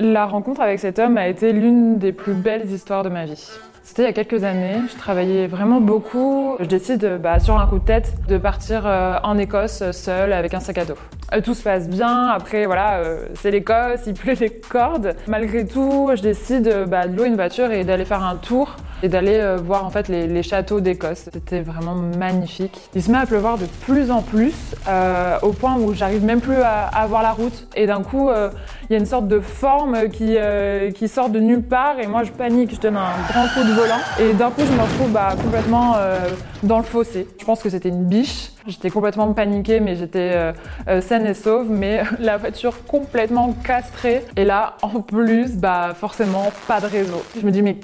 La rencontre avec cet homme a été l'une des plus belles histoires de ma vie. C'était il y a quelques années, je travaillais vraiment beaucoup. Je décide, bah, sur un coup de tête, de partir euh, en Écosse seule avec un sac à dos. Euh, tout se passe bien, après voilà, euh, c'est l'Écosse, il pleut les cordes. Malgré tout, je décide bah, de louer une voiture et d'aller faire un tour et d'aller voir en fait les, châteaux d'Écosse. C'était vraiment magnifique. Il se met à pleuvoir de plus en plus, au point où j'arrive même plus à, à, voir la route. Et d'un coup, il y a une sorte de forme qui, qui sort de nulle part et moi je panique, je donne un grand coup de volant. Et d'un coup, je me retrouve bah, complètement euh, dans le fossé. Je pense que c'était une biche. J'étais complètement paniquée, mais j'étais euh, euh, saine et sauve. Mais la voiture complètement castrée. Et là, en plus, bah, forcément, pas de réseau. Je me dis, mais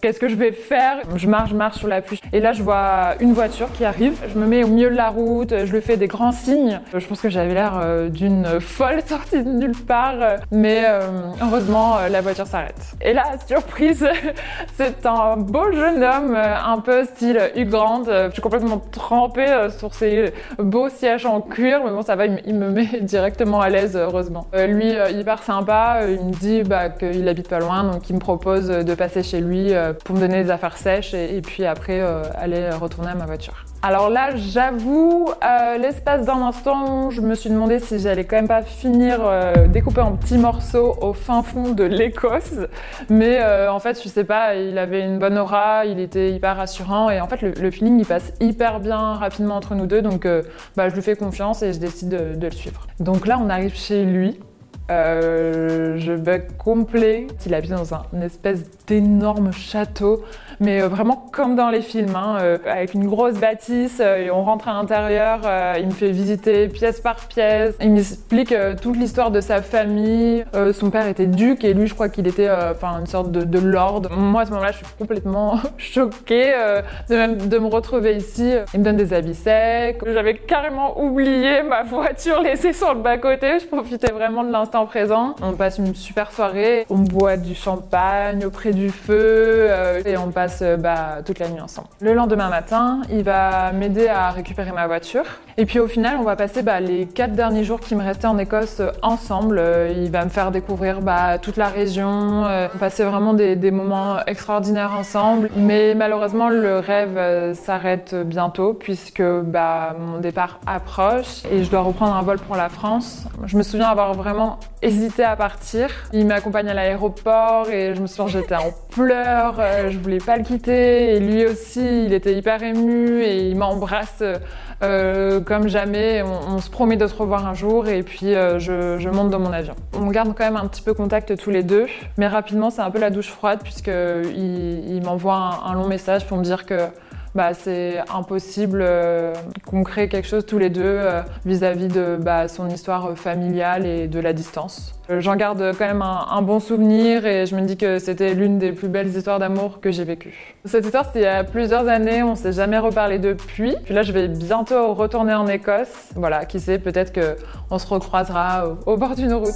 Qu'est-ce que je vais faire? Je marche, je marche sur la pluie. Et là, je vois une voiture qui arrive. Je me mets au milieu de la route, je lui fais des grands signes. Je pense que j'avais l'air euh, d'une folle sortie de nulle part. Mais euh, heureusement, euh, la voiture s'arrête. Et là, surprise, c'est un beau jeune homme, un peu style Hugh Grant. Je suis complètement trempée sur ses beaux sièges en cuir. Mais bon, ça va, il me met directement à l'aise, heureusement. Lui, hyper sympa, il me dit bah, qu'il habite pas loin, donc il me propose de passer chez lui pour me donner des affaires sèches et, puis après euh, aller retourner à ma voiture. Alors là, j'avoue, euh, l'espace d'un instant, je me suis demandé si j'allais quand même pas finir découpé en petits morceaux au fin fond de l'Écosse. Mais en fait, je sais pas, il avait une bonne aura, il était hyper rassurant et en fait, le, feeling il passe hyper bien rapidement entre nous deux. Donc, bah, je lui fais confiance et je décide de le suivre. Donc là, on arrive chez lui. Euh, je bug complet. Il habite dans un espèce d'énorme château, mais euh, vraiment comme dans les films, hein, euh, avec une grosse bâtisse. et on rentre à l'intérieur, il me fait visiter pièce par pièce. Il m'explique toute l'histoire de sa famille. son père était duc et lui, je crois qu'il était enfin une sorte de, lord. Moi, à ce moment-là, je suis complètement choquée de, me retrouver ici. Il me donne des habits secs. J'avais carrément oublié ma voiture laissée sur le bas-côté. Je profitais vraiment de l'instant présent. On passe une super soirée, on boit du champagne auprès du feu euh, et on passe euh, bah, toute la nuit ensemble. Le lendemain matin, il va m'aider à récupérer ma voiture. Et puis au final, on va passer bah, les quatre derniers jours qui me restaient en Écosse euh, ensemble. Il va me faire découvrir bah, toute la région. On passait vraiment des, moments extraordinaires ensemble. Mais malheureusement, le rêve s'arrête bientôt puisque mon départ approche et je dois reprendre un vol pour la France. Je me souviens avoir vraiment hésité à partir. Il m'accompagne à l'aéroport et je me souviens j'étais en pleurs, euh, je voulais pas le quitter et lui aussi il était hyper ému et il m'embrasse euh, comme jamais. On, se promet de se revoir un jour et puis euh, je, monte dans mon avion. On garde quand même un petit peu contact tous les deux, mais rapidement c'est un peu la douche froide puisque il, m'envoie un, long message pour me dire que bah, c'est impossible euh, qu'on crée quelque chose tous les deux euh, vis-à-vis de bah, son histoire familiale et de la distance. Euh, j'en garde quand même un, bon souvenir et je me dis que c'était l'une des plus belles histoires d'amour que j'ai vécues. Cette histoire, c'était il y a plusieurs années, on s'est jamais reparlé depuis. Puis là, je vais bientôt retourner en Écosse. Voilà, qui sait, peut-être qu'on se recroisera au bord d'une route.